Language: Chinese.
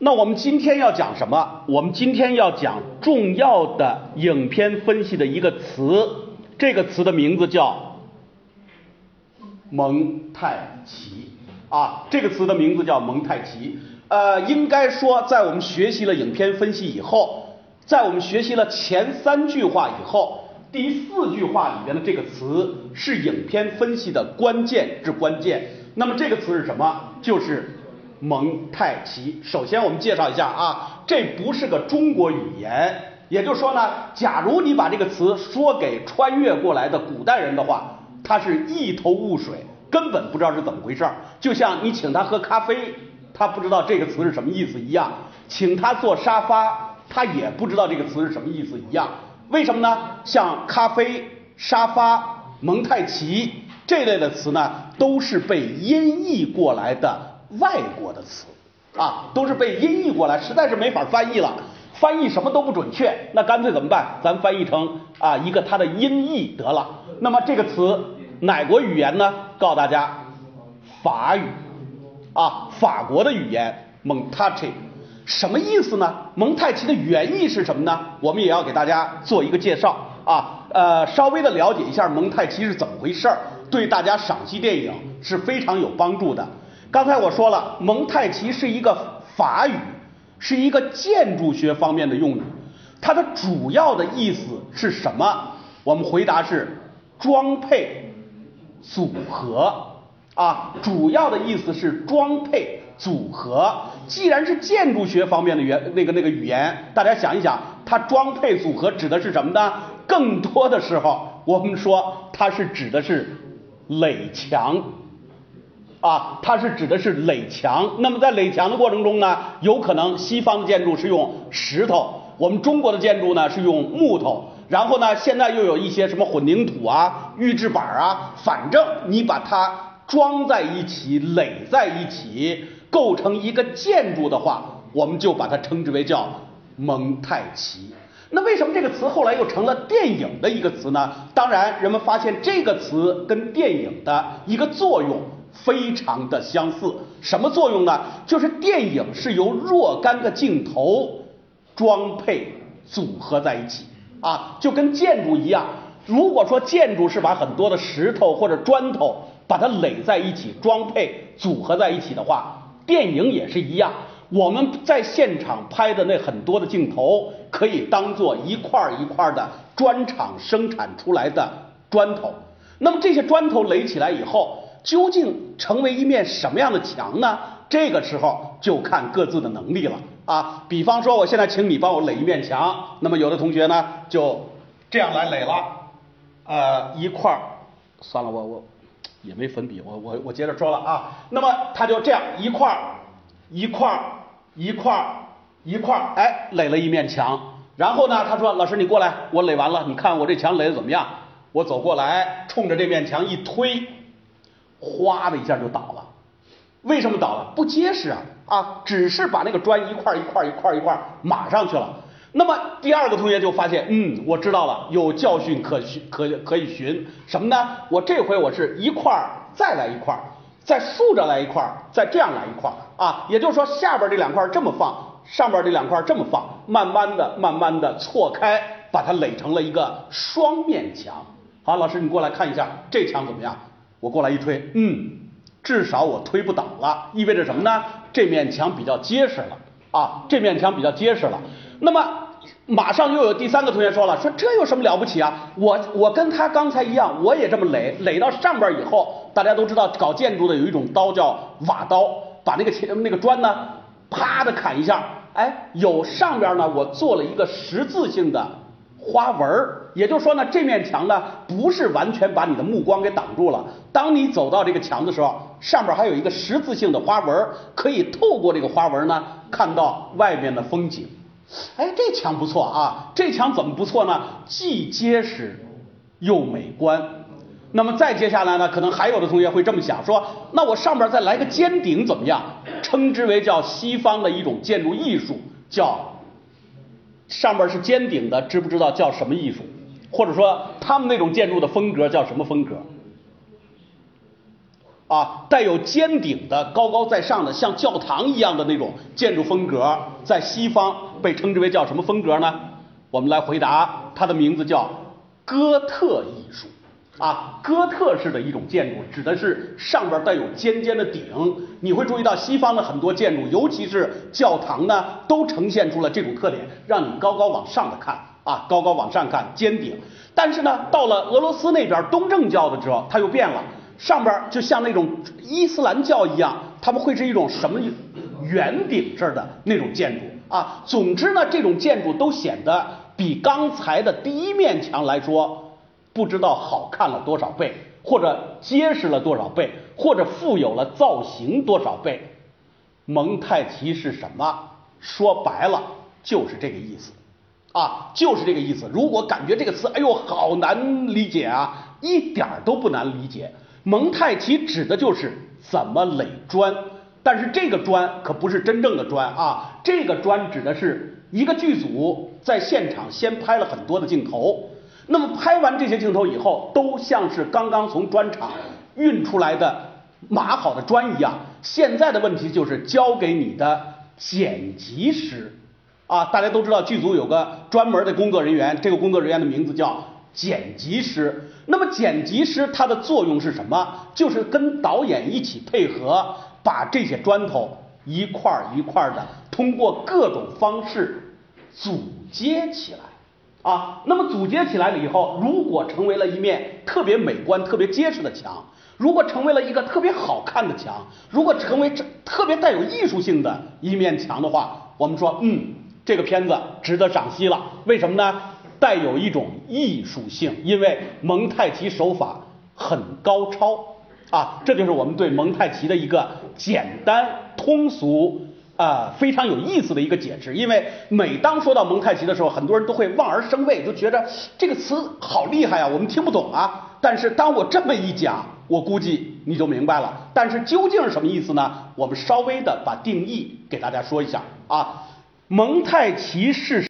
那我们今天要讲什么？我们今天要讲重要的影片分析的一个词，这个词的名字叫蒙太奇啊，这个词的名字叫蒙太奇。呃，应该说，在我们学习了影片分析以后，在我们学习了前三句话以后，第四句话里边的这个词是影片分析的关键之关键。那么这个词是什么？就是蒙太奇。首先我们介绍一下啊，这不是个中国语言，也就是说呢，假如你把这个词说给穿越过来的古代人的话，他是一头雾水，根本不知道是怎么回事儿。就像你请他喝咖啡。他不知道这个词是什么意思一样，请他坐沙发，他也不知道这个词是什么意思一样。为什么呢？像咖啡、沙发、蒙太奇这类的词呢，都是被音译过来的外国的词啊，都是被音译过来，实在是没法翻译了。翻译什么都不准确，那干脆怎么办？咱翻译成啊一个它的音译得了。那么这个词哪国语言呢？告诉大家，法语。啊，法国的语言蒙太奇什么意思呢？蒙太奇的原意是什么呢？我们也要给大家做一个介绍啊，呃，稍微的了解一下蒙太奇是怎么回事儿，对大家赏析电影是非常有帮助的。刚才我说了，蒙太奇是一个法语，是一个建筑学方面的用语，它的主要的意思是什么？我们回答是装配组合。啊，主要的意思是装配组合。既然是建筑学方面的原那个那个语言，大家想一想，它装配组合指的是什么呢？更多的时候，我们说它是指的是垒墙。啊，它是指的是垒墙。那么在垒墙的过程中呢，有可能西方的建筑是用石头，我们中国的建筑呢是用木头。然后呢，现在又有一些什么混凝土啊、预制板啊，反正你把它。装在一起、垒在一起，构成一个建筑的话，我们就把它称之为叫蒙太奇。那为什么这个词后来又成了电影的一个词呢？当然，人们发现这个词跟电影的一个作用非常的相似。什么作用呢？就是电影是由若干个镜头装配组合在一起啊，就跟建筑一样。如果说建筑是把很多的石头或者砖头。把它垒在一起，装配组合在一起的话，电影也是一样。我们在现场拍的那很多的镜头，可以当做一块一块的砖厂生产出来的砖头。那么这些砖头垒起来以后，究竟成为一面什么样的墙呢？这个时候就看各自的能力了啊。比方说，我现在请你帮我垒一面墙，那么有的同学呢就这样来垒了，呃，一块儿，算了，我我。也没粉笔，我我我接着说了啊，那么他就这样一块儿一块儿一块儿一块儿，哎，垒了一面墙。然后呢，他说：“老师，你过来，我垒完了，你看我这墙垒的怎么样？”我走过来，冲着这面墙一推，哗的一下就倒了。为什么倒了？不结实啊啊！只是把那个砖一块一块一块一块码上去了。那么第二个同学就发现，嗯，我知道了，有教训可循可可以寻什么呢？我这回我是一块再来一块，再竖着来一块，再这样来一块啊，也就是说下边这两块这么放，上边这两块这么放，慢慢的、慢慢的错开，把它垒成了一个双面墙。好，老师你过来看一下这墙怎么样？我过来一推，嗯，至少我推不倒了，意味着什么呢？这面墙比较结实了啊，这面墙比较结实了。那么马上又有第三个同学说了，说这有什么了不起啊？我我跟他刚才一样，我也这么垒，垒到上边以后，大家都知道搞建筑的有一种刀叫瓦刀，把那个前那个砖呢，啪的砍一下，哎，有上边呢，我做了一个十字性的花纹也就是说呢，这面墙呢不是完全把你的目光给挡住了，当你走到这个墙的时候，上边还有一个十字性的花纹可以透过这个花纹呢看到外面的风景。哎，这墙不错啊！这墙怎么不错呢？既结实又美观。那么再接下来呢？可能还有的同学会这么想说：那我上边再来个尖顶怎么样？称之为叫西方的一种建筑艺术，叫上边是尖顶的，知不知道叫什么艺术？或者说他们那种建筑的风格叫什么风格？啊，带有尖顶的、高高在上的，像教堂一样的那种建筑风格，在西方被称之为叫什么风格呢？我们来回答，它的名字叫哥特艺术。啊，哥特式的一种建筑，指的是上边带有尖尖的顶。你会注意到西方的很多建筑，尤其是教堂呢，都呈现出了这种特点，让你高高往上的看啊，高高往上看，尖顶。但是呢，到了俄罗斯那边东正教的时候，它又变了，上边就像那种伊斯兰教一样，他们会是一种什么圆顶式的那种建筑啊。总之呢，这种建筑都显得比刚才的第一面墙来说。不知道好看了多少倍，或者结实了多少倍，或者富有了造型多少倍。蒙太奇是什么？说白了就是这个意思啊，就是这个意思。如果感觉这个词，哎呦，好难理解啊，一点都不难理解。蒙太奇指的就是怎么垒砖，但是这个砖可不是真正的砖啊，这个砖指的是一个剧组在现场先拍了很多的镜头。那么拍完这些镜头以后，都像是刚刚从砖厂运出来的码好的砖一样。现在的问题就是交给你的剪辑师啊，大家都知道剧组有个专门的工作人员，这个工作人员的名字叫剪辑师。那么剪辑师他的作用是什么？就是跟导演一起配合，把这些砖头一块一块的通过各种方式组接起来。啊，那么组接起来了以后，如果成为了一面特别美观、特别结实的墙，如果成为了一个特别好看的墙，如果成为这特别带有艺术性的一面墙的话，我们说，嗯，这个片子值得赏析了。为什么呢？带有一种艺术性，因为蒙太奇手法很高超啊，这就是我们对蒙太奇的一个简单通俗。啊，非常有意思的一个解释，因为每当说到蒙太奇的时候，很多人都会望而生畏，就觉得这个词好厉害啊，我们听不懂啊。但是当我这么一讲，我估计你就明白了。但是究竟是什么意思呢？我们稍微的把定义给大家说一下啊，蒙太奇是。